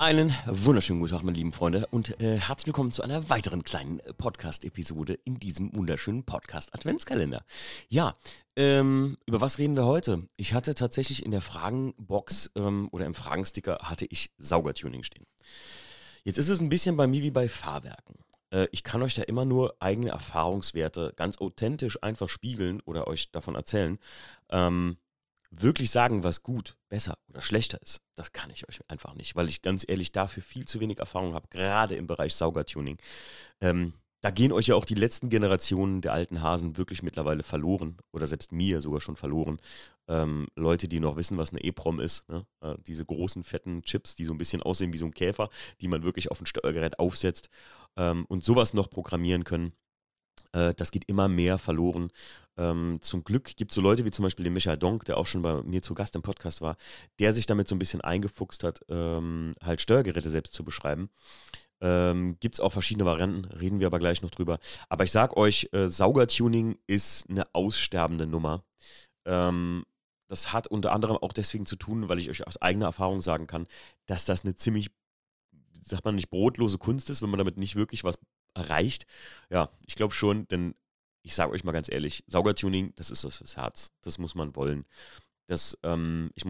Einen wunderschönen guten Tag, meine lieben Freunde, und äh, herzlich willkommen zu einer weiteren kleinen äh, Podcast-Episode in diesem wunderschönen Podcast-Adventskalender. Ja, ähm, über was reden wir heute? Ich hatte tatsächlich in der Fragenbox ähm, oder im Fragensticker hatte ich Saugertuning stehen. Jetzt ist es ein bisschen bei mir wie bei Fahrwerken. Äh, ich kann euch da immer nur eigene Erfahrungswerte ganz authentisch einfach spiegeln oder euch davon erzählen. Ähm, wirklich sagen, was gut, besser oder schlechter ist, das kann ich euch einfach nicht, weil ich ganz ehrlich dafür viel zu wenig Erfahrung habe, gerade im Bereich Saugertuning. Ähm, da gehen euch ja auch die letzten Generationen der alten Hasen wirklich mittlerweile verloren oder selbst mir sogar schon verloren. Ähm, Leute, die noch wissen, was eine EPROM ist, ne? äh, diese großen fetten Chips, die so ein bisschen aussehen wie so ein Käfer, die man wirklich auf ein Steuergerät aufsetzt ähm, und sowas noch programmieren können. Äh, das geht immer mehr verloren. Ähm, zum Glück gibt es so Leute wie zum Beispiel den Michael Donk, der auch schon bei mir zu Gast im Podcast war, der sich damit so ein bisschen eingefuchst hat, ähm, halt Steuergeräte selbst zu beschreiben. Ähm, Gibt es auch verschiedene Varianten, reden wir aber gleich noch drüber. Aber ich sag euch, äh, Saugertuning ist eine aussterbende Nummer. Ähm, das hat unter anderem auch deswegen zu tun, weil ich euch aus eigener Erfahrung sagen kann, dass das eine ziemlich, sagt man nicht, brotlose Kunst ist, wenn man damit nicht wirklich was erreicht. Ja, ich glaube schon, denn ich sage euch mal ganz ehrlich, Saugertuning, das ist was fürs Herz. Das muss man wollen. Das, ähm, ich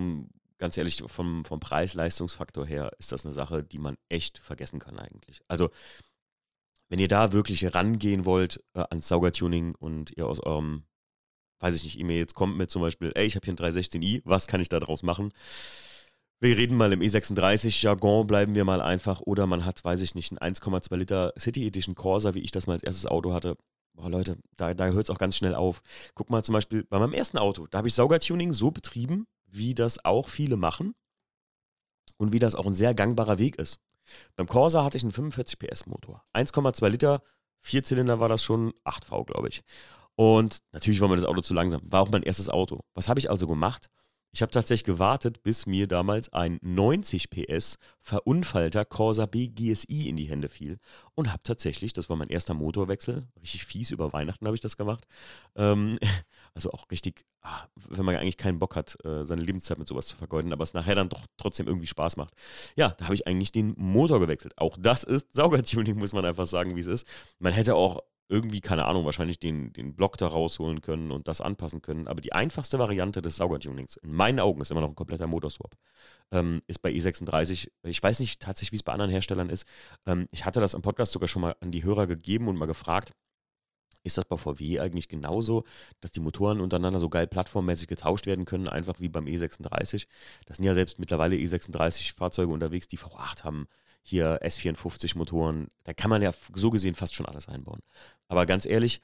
ganz ehrlich, vom, vom Preis-Leistungsfaktor her ist das eine Sache, die man echt vergessen kann eigentlich. Also, wenn ihr da wirklich rangehen wollt äh, ans Saugertuning und ihr aus eurem, weiß ich nicht, E-Mail jetzt kommt mit zum Beispiel, ey, ich habe hier ein 316i, was kann ich da draus machen? Wir reden mal im E36-Jargon, bleiben wir mal einfach. Oder man hat, weiß ich nicht, einen 1,2 Liter City Edition Corsa, wie ich das mal als erstes Auto hatte. Boah, Leute, da, da hört es auch ganz schnell auf. Guck mal zum Beispiel bei meinem ersten Auto. Da habe ich Saugertuning so betrieben, wie das auch viele machen. Und wie das auch ein sehr gangbarer Weg ist. Beim Corsa hatte ich einen 45 PS Motor. 1,2 Liter, Vierzylinder war das schon, 8V, glaube ich. Und natürlich war mir das Auto zu langsam. War auch mein erstes Auto. Was habe ich also gemacht? Ich habe tatsächlich gewartet, bis mir damals ein 90 PS verunfallter Corsa B GSI in die Hände fiel und habe tatsächlich, das war mein erster Motorwechsel, richtig fies über Weihnachten habe ich das gemacht. Ähm, also auch richtig, ah, wenn man eigentlich keinen Bock hat, äh, seine Lebenszeit mit sowas zu vergeuden, aber es nachher dann doch trotzdem irgendwie Spaß macht. Ja, da habe ich eigentlich den Motor gewechselt. Auch das ist Saugertuning, muss man einfach sagen, wie es ist. Man hätte auch irgendwie, keine Ahnung, wahrscheinlich den, den Block da rausholen können und das anpassen können. Aber die einfachste Variante des Saugertunings, in meinen Augen ist immer noch ein kompletter Motorswap, ähm, ist bei E36. Ich weiß nicht tatsächlich, wie es bei anderen Herstellern ist. Ähm, ich hatte das im Podcast sogar schon mal an die Hörer gegeben und mal gefragt, ist das bei VW eigentlich genauso, dass die Motoren untereinander so geil plattformmäßig getauscht werden können, einfach wie beim E36? Das sind ja selbst mittlerweile E36-Fahrzeuge unterwegs, die V8 haben, hier S54-Motoren, da kann man ja so gesehen fast schon alles einbauen. Aber ganz ehrlich,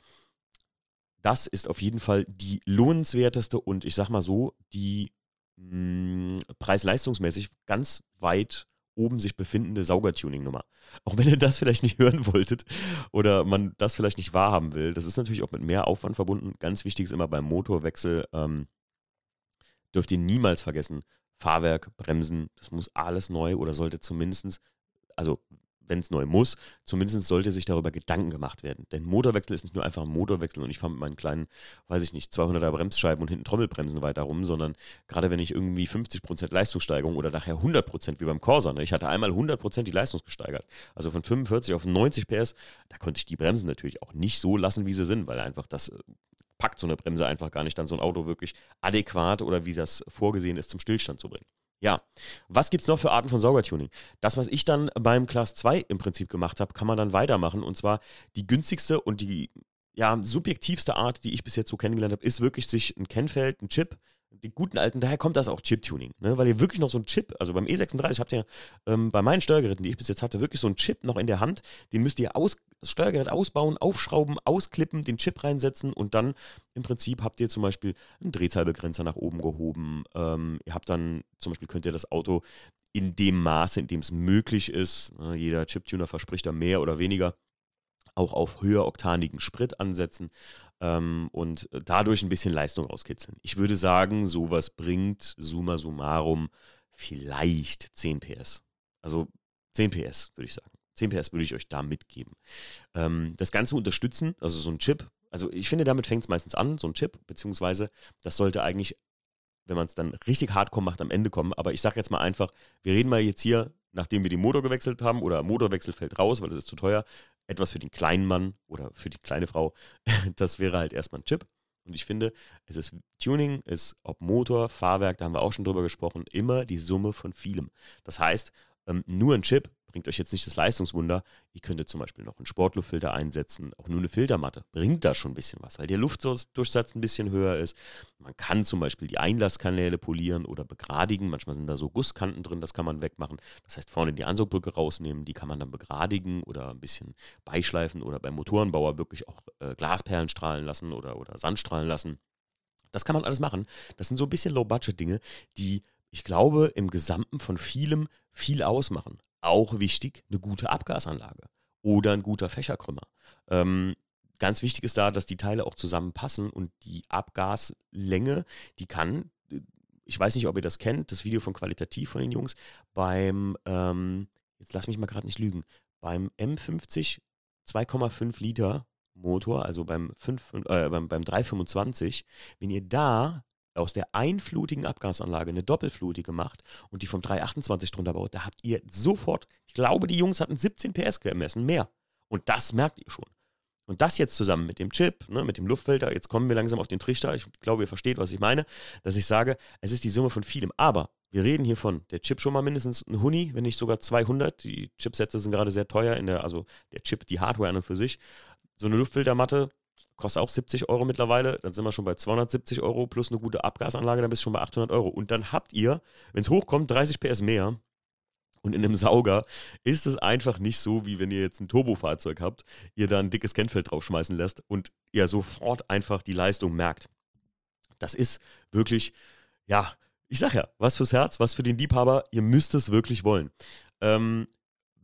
das ist auf jeden Fall die lohnenswerteste und ich sag mal so, die mm, preis-leistungsmäßig ganz weit oben sich befindende Saugertuning-Nummer. Auch wenn ihr das vielleicht nicht hören wolltet oder man das vielleicht nicht wahrhaben will, das ist natürlich auch mit mehr Aufwand verbunden. Ganz wichtig ist immer beim Motorwechsel, ähm, dürft ihr niemals vergessen, Fahrwerk, Bremsen, das muss alles neu oder sollte zumindest also wenn es neu muss, zumindest sollte sich darüber Gedanken gemacht werden. Denn Motorwechsel ist nicht nur einfach ein Motorwechsel und ich fahre mit meinen kleinen, weiß ich nicht, 200er Bremsscheiben und hinten Trommelbremsen weiter rum, sondern gerade wenn ich irgendwie 50% Leistungssteigerung oder nachher 100% wie beim Corsa, ne? ich hatte einmal 100% die Leistung gesteigert, also von 45 auf 90 PS, da konnte ich die Bremsen natürlich auch nicht so lassen, wie sie sind, weil einfach das äh, packt so eine Bremse einfach gar nicht, dann so ein Auto wirklich adäquat oder wie das vorgesehen ist, zum Stillstand zu bringen. Ja, was gibt es noch für Arten von Saugertuning? Das, was ich dann beim Class 2 im Prinzip gemacht habe, kann man dann weitermachen. Und zwar die günstigste und die ja, subjektivste Art, die ich bis jetzt so kennengelernt habe, ist wirklich sich ein Kennfeld, ein Chip die guten alten, daher kommt das auch Chip-Tuning, ne? weil ihr wirklich noch so einen Chip, also beim E36 habt ihr ähm, bei meinen Steuergeräten, die ich bis jetzt hatte, wirklich so einen Chip noch in der Hand, den müsst ihr aus, das Steuergerät ausbauen, aufschrauben, ausklippen, den Chip reinsetzen und dann im Prinzip habt ihr zum Beispiel einen Drehzahlbegrenzer nach oben gehoben. Ähm, ihr habt dann, zum Beispiel könnt ihr das Auto in dem Maße, in dem es möglich ist, ne? jeder Chip-Tuner verspricht da mehr oder weniger, auch auf höher oktanigen Sprit ansetzen ähm, und dadurch ein bisschen Leistung rauskitzeln. Ich würde sagen, sowas bringt summa summarum vielleicht 10 PS. Also 10 PS, würde ich sagen. 10 PS würde ich euch da mitgeben. Ähm, das Ganze unterstützen, also so ein Chip, also ich finde, damit fängt es meistens an, so ein Chip, beziehungsweise das sollte eigentlich, wenn man es dann richtig hardcore macht, am Ende kommen. Aber ich sage jetzt mal einfach, wir reden mal jetzt hier nachdem wir den Motor gewechselt haben oder Motorwechsel fällt raus, weil das ist zu teuer, etwas für den kleinen Mann oder für die kleine Frau, das wäre halt erstmal ein Chip. Und ich finde, es ist Tuning, ist ob Motor, Fahrwerk, da haben wir auch schon drüber gesprochen, immer die Summe von vielem. Das heißt, ähm, nur ein Chip bringt euch jetzt nicht das Leistungswunder. Ihr könntet zum Beispiel noch einen Sportluftfilter einsetzen, auch nur eine Filtermatte. Bringt da schon ein bisschen was, weil der Luftdurchsatz ein bisschen höher ist. Man kann zum Beispiel die Einlasskanäle polieren oder begradigen. Manchmal sind da so Gusskanten drin, das kann man wegmachen. Das heißt, vorne die Ansaugbrücke rausnehmen, die kann man dann begradigen oder ein bisschen beischleifen oder beim Motorenbauer wirklich auch äh, Glasperlen strahlen lassen oder, oder Sand strahlen lassen. Das kann man alles machen. Das sind so ein bisschen Low-Budget-Dinge, die ich glaube, im Gesamten von vielem viel ausmachen auch wichtig eine gute Abgasanlage oder ein guter Fächerkrümmer. Ähm, ganz wichtig ist da, dass die Teile auch zusammenpassen und die Abgaslänge, die kann, ich weiß nicht, ob ihr das kennt, das Video von Qualitativ von den Jungs, beim, ähm, jetzt lass mich mal gerade nicht lügen, beim M50 2,5 Liter Motor, also beim, 5, äh, beim, beim 325, wenn ihr da aus der einflutigen Abgasanlage eine doppelflutige macht und die vom 328 drunter baut, da habt ihr sofort, ich glaube, die Jungs hatten 17 PS gemessen, mehr. Und das merkt ihr schon. Und das jetzt zusammen mit dem Chip, ne, mit dem Luftfilter, jetzt kommen wir langsam auf den Trichter, ich glaube, ihr versteht, was ich meine, dass ich sage, es ist die Summe von vielem. Aber wir reden hier von der Chip schon mal mindestens ein Huni, wenn nicht sogar 200. Die Chipsätze sind gerade sehr teuer, in der, also der Chip, die Hardware an und für sich. So eine Luftfiltermatte, kostet auch 70 Euro mittlerweile. Dann sind wir schon bei 270 Euro plus eine gute Abgasanlage, dann bist du schon bei 800 Euro. Und dann habt ihr, wenn es hochkommt, 30 PS mehr. Und in einem Sauger ist es einfach nicht so, wie wenn ihr jetzt ein Turbofahrzeug habt, ihr da ein dickes Kennfeld draufschmeißen lässt und ihr sofort einfach die Leistung merkt. Das ist wirklich, ja, ich sag ja, was fürs Herz, was für den Liebhaber, ihr müsst es wirklich wollen. Ähm,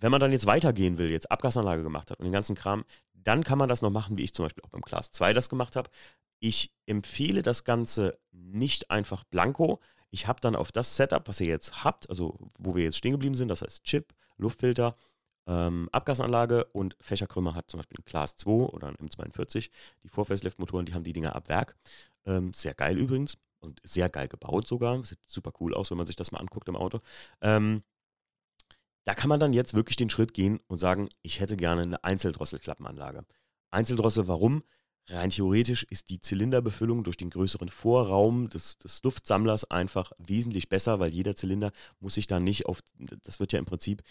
wenn man dann jetzt weitergehen will, jetzt Abgasanlage gemacht hat und den ganzen Kram, dann kann man das noch machen, wie ich zum Beispiel auch beim Class 2 das gemacht habe. Ich empfehle das Ganze nicht einfach blanko. Ich habe dann auf das Setup, was ihr jetzt habt, also wo wir jetzt stehen geblieben sind, das heißt Chip, Luftfilter, ähm, Abgasanlage und Fächerkrümmer hat zum Beispiel ein Class 2 oder ein M42. Die Vorfacelift-Motoren, die haben die Dinger ab Werk. Ähm, sehr geil übrigens und sehr geil gebaut sogar. Sieht super cool aus, wenn man sich das mal anguckt im Auto. Ähm, da kann man dann jetzt wirklich den Schritt gehen und sagen, ich hätte gerne eine Einzeldrosselklappenanlage. Einzeldrossel, warum? Rein theoretisch ist die Zylinderbefüllung durch den größeren Vorraum des, des, Luftsammlers einfach wesentlich besser, weil jeder Zylinder muss sich da nicht auf, das wird ja im Prinzip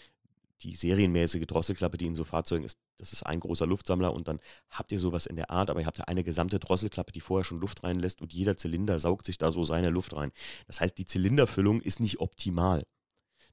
die serienmäßige Drosselklappe, die in so Fahrzeugen ist, das ist ein großer Luftsammler und dann habt ihr sowas in der Art, aber ihr habt ja eine gesamte Drosselklappe, die vorher schon Luft reinlässt und jeder Zylinder saugt sich da so seine Luft rein. Das heißt, die Zylinderfüllung ist nicht optimal.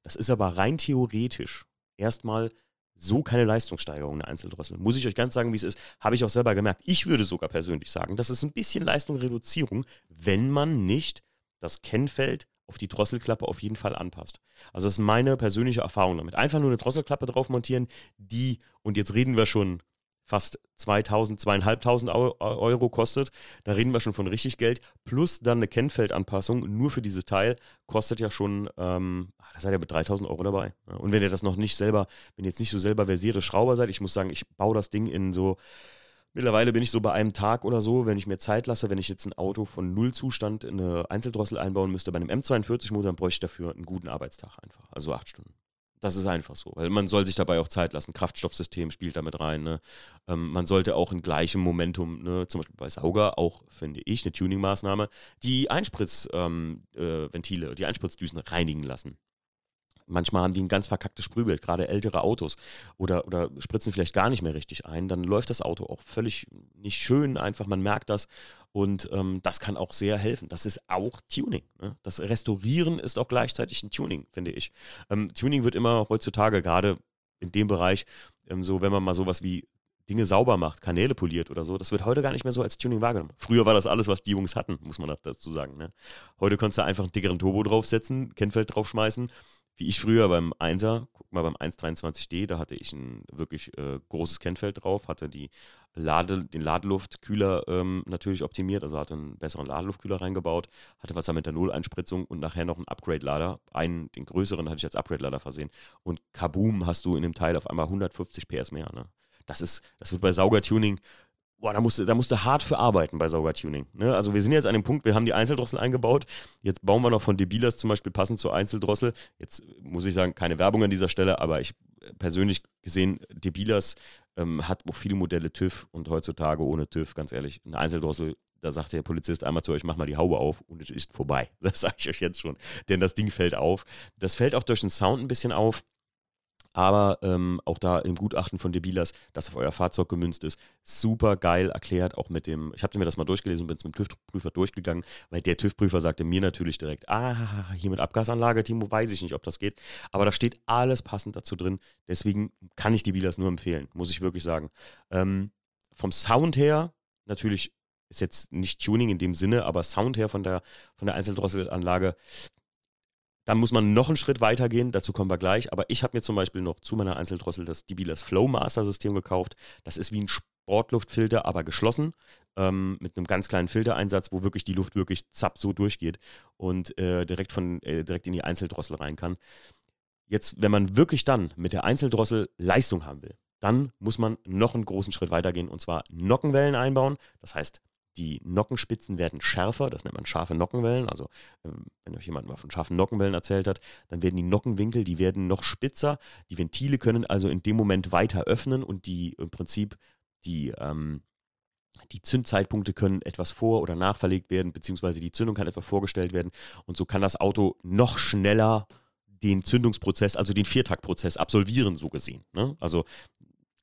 Das ist aber rein theoretisch erstmal so keine Leistungssteigerung, eine Einzeldrossel. Muss ich euch ganz sagen, wie es ist, habe ich auch selber gemerkt. Ich würde sogar persönlich sagen, das ist ein bisschen Leistungsreduzierung, wenn man nicht das Kennfeld auf die Drosselklappe auf jeden Fall anpasst. Also das ist meine persönliche Erfahrung damit. Einfach nur eine Drosselklappe drauf montieren, die, und jetzt reden wir schon fast 2000, 2500 Euro kostet. Da reden wir schon von richtig Geld. Plus dann eine Kennfeldanpassung nur für dieses Teil kostet ja schon, ähm, ah, da seid ihr mit 3000 Euro dabei. Und wenn ihr das noch nicht selber, wenn ihr jetzt nicht so selber versierte Schrauber seid, ich muss sagen, ich baue das Ding in so, mittlerweile bin ich so bei einem Tag oder so, wenn ich mir Zeit lasse, wenn ich jetzt ein Auto von Nullzustand in eine Einzeldrossel einbauen müsste, bei einem M42-Motor, dann bräuchte ich dafür einen guten Arbeitstag einfach. Also acht Stunden. Das ist einfach so, weil man soll sich dabei auch Zeit lassen. Kraftstoffsystem spielt damit rein. Ne? Ähm, man sollte auch in gleichem Momentum, ne, zum Beispiel bei Sauger, auch finde ich eine Tuning-Maßnahme, die Einspritzventile, ähm, äh, die Einspritzdüsen reinigen lassen. Manchmal haben die ein ganz verkacktes Sprühbild, gerade ältere Autos oder, oder spritzen vielleicht gar nicht mehr richtig ein. Dann läuft das Auto auch völlig nicht schön, einfach man merkt das. Und ähm, das kann auch sehr helfen. Das ist auch Tuning. Ne? Das Restaurieren ist auch gleichzeitig ein Tuning, finde ich. Ähm, Tuning wird immer heutzutage, gerade in dem Bereich, ähm, so, wenn man mal sowas wie Dinge sauber macht, Kanäle poliert oder so, das wird heute gar nicht mehr so als Tuning wahrgenommen. Früher war das alles, was die Jungs hatten, muss man dazu sagen. Ne? Heute kannst du einfach einen dickeren Turbo draufsetzen, Kennfeld draufschmeißen wie ich früher beim 1er, guck mal beim 123D, da hatte ich ein wirklich äh, großes Kennfeld drauf, hatte die Lade, den Ladeluftkühler ähm, natürlich optimiert, also hatte einen besseren Ladeluftkühler reingebaut, hatte was mit der Null-Einspritzung und nachher noch einen Upgrade-Lader. Einen, den größeren hatte ich als Upgrade-Lader versehen. Und kaboom, hast du in dem Teil auf einmal 150 PS mehr. Ne? Das ist, das wird bei Saugertuning boah, da musst, du, da musst du hart für arbeiten bei Saugertuning. Ne? Also wir sind jetzt an dem Punkt, wir haben die Einzeldrossel eingebaut. Jetzt bauen wir noch von Debilas zum Beispiel passend zur Einzeldrossel. Jetzt muss ich sagen, keine Werbung an dieser Stelle, aber ich äh, persönlich gesehen, Debilas ähm, hat viele Modelle TÜV und heutzutage ohne TÜV, ganz ehrlich, eine Einzeldrossel da sagt der Polizist einmal zu euch, mach mal die Haube auf und es ist vorbei. Das sage ich euch jetzt schon. Denn das Ding fällt auf. Das fällt auch durch den Sound ein bisschen auf. Aber ähm, auch da im Gutachten von Debilas, das auf euer Fahrzeug gemünzt ist, super geil erklärt, auch mit dem, ich habe mir das mal durchgelesen und bin zum TÜV-Prüfer durchgegangen, weil der TÜV-Prüfer sagte mir natürlich direkt, ah, hier mit Abgasanlage, Timo, weiß ich nicht, ob das geht. Aber da steht alles passend dazu drin. Deswegen kann ich Debilas nur empfehlen, muss ich wirklich sagen. Ähm, vom Sound her natürlich ist jetzt nicht Tuning in dem Sinne, aber Sound her von der, von der Einzeldrosselanlage dann muss man noch einen Schritt weiter gehen, dazu kommen wir gleich. Aber ich habe mir zum Beispiel noch zu meiner Einzeldrossel das Dibilas Flow Master System gekauft. Das ist wie ein Sportluftfilter, aber geschlossen, ähm, mit einem ganz kleinen Filtereinsatz, wo wirklich die Luft wirklich zapp so durchgeht und äh, direkt, von, äh, direkt in die Einzeldrossel rein kann. Jetzt, wenn man wirklich dann mit der Einzeldrossel Leistung haben will, dann muss man noch einen großen Schritt weitergehen und zwar Nockenwellen einbauen. Das heißt, die Nockenspitzen werden schärfer, das nennt man scharfe Nockenwellen. Also, ähm, wenn euch jemand mal von scharfen Nockenwellen erzählt hat, dann werden die Nockenwinkel, die werden noch spitzer. Die Ventile können also in dem Moment weiter öffnen und die im Prinzip die, ähm, die Zündzeitpunkte können etwas vor- oder nachverlegt werden, beziehungsweise die Zündung kann etwas vorgestellt werden. Und so kann das Auto noch schneller den Zündungsprozess, also den Viertaktprozess absolvieren, so gesehen. Ne? Also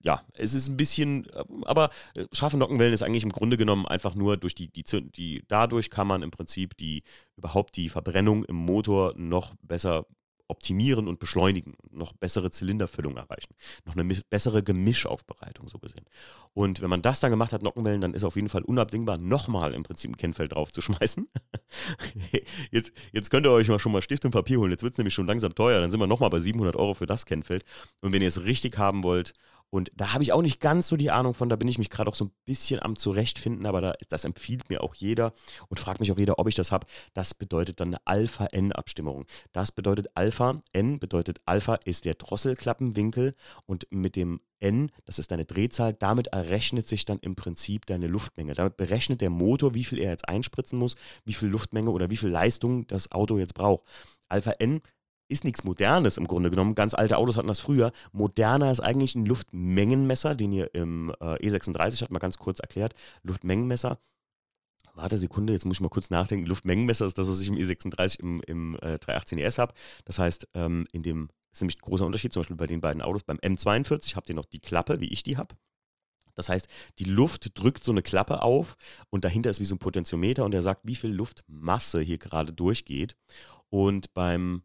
ja, es ist ein bisschen, aber äh, scharfe Nockenwellen ist eigentlich im Grunde genommen einfach nur durch die, die, die, dadurch kann man im Prinzip die, überhaupt die Verbrennung im Motor noch besser optimieren und beschleunigen, noch bessere Zylinderfüllung erreichen, noch eine bessere Gemischaufbereitung so gesehen. Und wenn man das dann gemacht hat, Nockenwellen, dann ist auf jeden Fall unabdingbar, nochmal im Prinzip ein Kennfeld draufzuschmeißen. jetzt, jetzt könnt ihr euch mal schon mal Stift und Papier holen, jetzt wird es nämlich schon langsam teuer, dann sind wir nochmal bei 700 Euro für das Kennfeld. Und wenn ihr es richtig haben wollt und da habe ich auch nicht ganz so die Ahnung von, da bin ich mich gerade auch so ein bisschen am Zurechtfinden, aber da, das empfiehlt mir auch jeder und fragt mich auch jeder, ob ich das habe. Das bedeutet dann eine Alpha-N-Abstimmung. Das bedeutet Alpha, N bedeutet Alpha ist der Drosselklappenwinkel und mit dem N, das ist deine Drehzahl, damit errechnet sich dann im Prinzip deine Luftmenge. Damit berechnet der Motor, wie viel er jetzt einspritzen muss, wie viel Luftmenge oder wie viel Leistung das Auto jetzt braucht. Alpha N ist nichts Modernes im Grunde genommen. Ganz alte Autos hatten das früher. Moderner ist eigentlich ein Luftmengenmesser, den ihr im äh, E36 hat mal ganz kurz erklärt. Luftmengenmesser. Warte Sekunde, jetzt muss ich mal kurz nachdenken. Luftmengenmesser ist das, was ich im E36 im, im äh, 318 ES habe. Das heißt, ähm, in dem ist nämlich ein großer Unterschied, zum Beispiel bei den beiden Autos. Beim M42 habt ihr noch die Klappe, wie ich die habe. Das heißt, die Luft drückt so eine Klappe auf und dahinter ist wie so ein Potentiometer und der sagt, wie viel Luftmasse hier gerade durchgeht. Und beim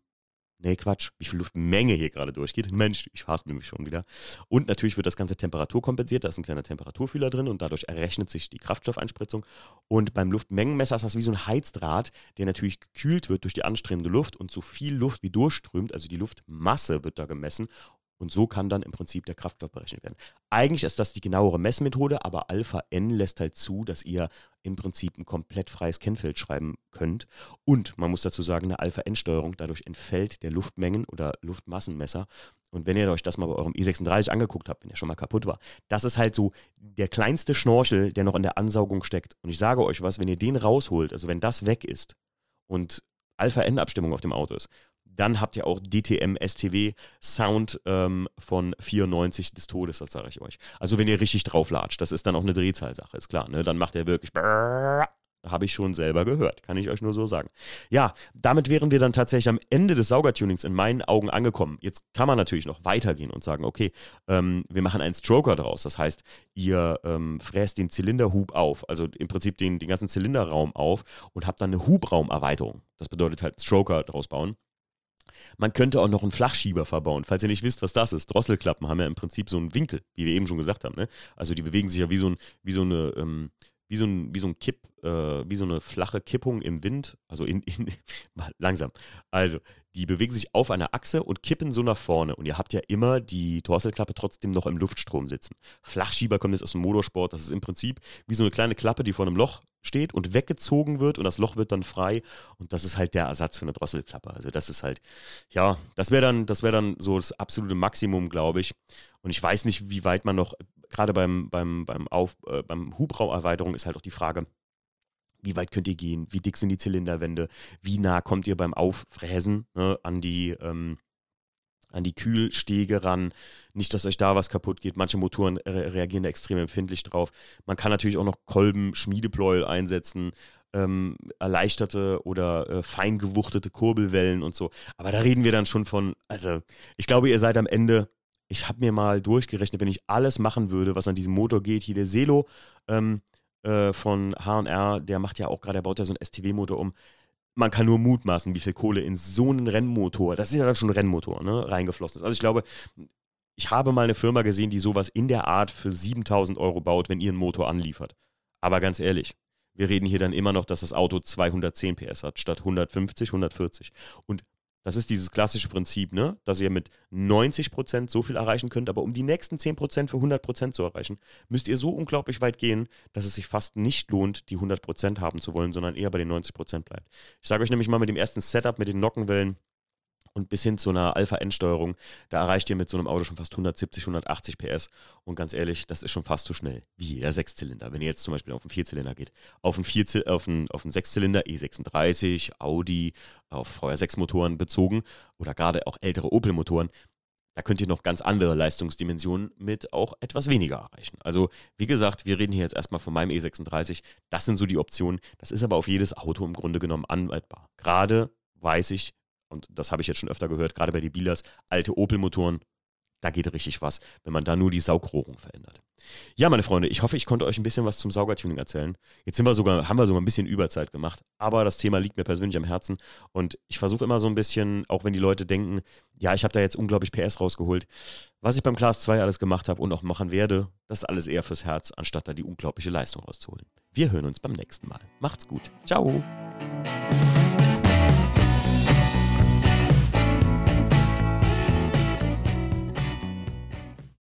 Nee, Quatsch, wie viel Luftmenge hier gerade durchgeht. Mensch, ich fasse mich schon wieder. Und natürlich wird das Ganze Temperatur kompensiert. Da ist ein kleiner Temperaturfühler drin und dadurch errechnet sich die Kraftstoffeinspritzung. Und beim Luftmengenmesser ist das wie so ein Heizdraht, der natürlich gekühlt wird durch die anströmende Luft und so viel Luft wie durchströmt, also die Luftmasse wird da gemessen und so kann dann im Prinzip der Kraftstoff berechnet werden. Eigentlich ist das die genauere Messmethode, aber Alpha N lässt halt zu, dass ihr im Prinzip ein komplett freies Kennfeld schreiben könnt. Und man muss dazu sagen, eine Alpha N-Steuerung, dadurch entfällt der Luftmengen- oder Luftmassenmesser. Und wenn ihr euch das mal bei eurem E36 angeguckt habt, wenn der schon mal kaputt war, das ist halt so der kleinste Schnorchel, der noch in der Ansaugung steckt. Und ich sage euch was, wenn ihr den rausholt, also wenn das weg ist und Alpha-N-Abstimmung auf dem Auto ist, dann habt ihr auch DTM STW Sound ähm, von 94 des Todes, das sage ich euch. Also wenn ihr richtig drauf latscht, das ist dann auch eine Drehzahlsache, ist klar. Ne? Dann macht er wirklich habe ich schon selber gehört, kann ich euch nur so sagen. Ja, damit wären wir dann tatsächlich am Ende des Saugertunings in meinen Augen angekommen. Jetzt kann man natürlich noch weitergehen und sagen, okay, ähm, wir machen einen Stroker draus. Das heißt, ihr ähm, fräst den Zylinderhub auf, also im Prinzip den, den ganzen Zylinderraum auf und habt dann eine Hubraumerweiterung. Das bedeutet halt Stroker draus bauen. Man könnte auch noch einen Flachschieber verbauen. Falls ihr nicht wisst, was das ist, Drosselklappen haben ja im Prinzip so einen Winkel, wie wir eben schon gesagt haben. Ne? Also die bewegen sich ja wie so, ein, wie so eine, ähm, wie so ein, wie so ein Kipp, äh, wie so eine flache Kippung im Wind, also in, in langsam. Also, die bewegen sich auf einer Achse und kippen so nach vorne. Und ihr habt ja immer die Drosselklappe trotzdem noch im Luftstrom sitzen. Flachschieber kommt jetzt aus dem Motorsport. Das ist im Prinzip wie so eine kleine Klappe, die vor einem Loch steht und weggezogen wird und das Loch wird dann frei. Und das ist halt der Ersatz für eine Drosselklappe. Also das ist halt, ja, das wäre dann, das dann so das absolute Maximum, glaube ich. Und ich weiß nicht, wie weit man noch, gerade beim, beim, beim, äh, beim Hubraumerweiterung ist halt auch die Frage, wie weit könnt ihr gehen, wie dick sind die Zylinderwände, wie nah kommt ihr beim Auffräsen ne, an die ähm, an die Kühlstege ran. Nicht, dass euch da was kaputt geht. Manche Motoren re reagieren da extrem empfindlich drauf. Man kann natürlich auch noch Kolben, Schmiedepleuel einsetzen, ähm, erleichterte oder äh, fein gewuchtete Kurbelwellen und so. Aber da reden wir dann schon von, also ich glaube, ihr seid am Ende, ich habe mir mal durchgerechnet, wenn ich alles machen würde, was an diesem Motor geht, hier der Selo, ähm, äh, von HR, der macht ja auch gerade, er baut ja so einen STW-Motor um. Man kann nur mutmaßen, wie viel Kohle in so einen Rennmotor, das ist ja dann schon ein Rennmotor, ne, reingeflossen ist. Also ich glaube, ich habe mal eine Firma gesehen, die sowas in der Art für 7000 Euro baut, wenn ihr einen Motor anliefert. Aber ganz ehrlich, wir reden hier dann immer noch, dass das Auto 210 PS hat, statt 150, 140. Und das ist dieses klassische Prinzip, ne? dass ihr mit 90% so viel erreichen könnt, aber um die nächsten 10% für 100% zu erreichen, müsst ihr so unglaublich weit gehen, dass es sich fast nicht lohnt, die 100% haben zu wollen, sondern eher bei den 90% bleibt. Ich sage euch nämlich mal mit dem ersten Setup, mit den Nockenwellen, und bis hin zu einer Alpha-N-Steuerung, da erreicht ihr mit so einem Auto schon fast 170, 180 PS. Und ganz ehrlich, das ist schon fast zu schnell wie jeder Sechszylinder. Wenn ihr jetzt zum Beispiel auf einen Vierzylinder geht, auf einen, Vierzyl auf einen, auf einen Sechszylinder E36, Audi, auf VR6-Motoren bezogen oder gerade auch ältere Opel-Motoren, da könnt ihr noch ganz andere Leistungsdimensionen mit auch etwas weniger erreichen. Also, wie gesagt, wir reden hier jetzt erstmal von meinem E36. Das sind so die Optionen. Das ist aber auf jedes Auto im Grunde genommen anwendbar. Gerade weiß ich, und das habe ich jetzt schon öfter gehört, gerade bei den Bielers, alte Opel-Motoren, da geht richtig was, wenn man da nur die Saugrohrung verändert. Ja, meine Freunde, ich hoffe, ich konnte euch ein bisschen was zum Saugertuning erzählen. Jetzt sind wir sogar, haben wir sogar ein bisschen Überzeit gemacht, aber das Thema liegt mir persönlich am Herzen und ich versuche immer so ein bisschen, auch wenn die Leute denken, ja, ich habe da jetzt unglaublich PS rausgeholt, was ich beim Class 2 alles gemacht habe und auch machen werde, das ist alles eher fürs Herz, anstatt da die unglaubliche Leistung rauszuholen. Wir hören uns beim nächsten Mal. Macht's gut. Ciao.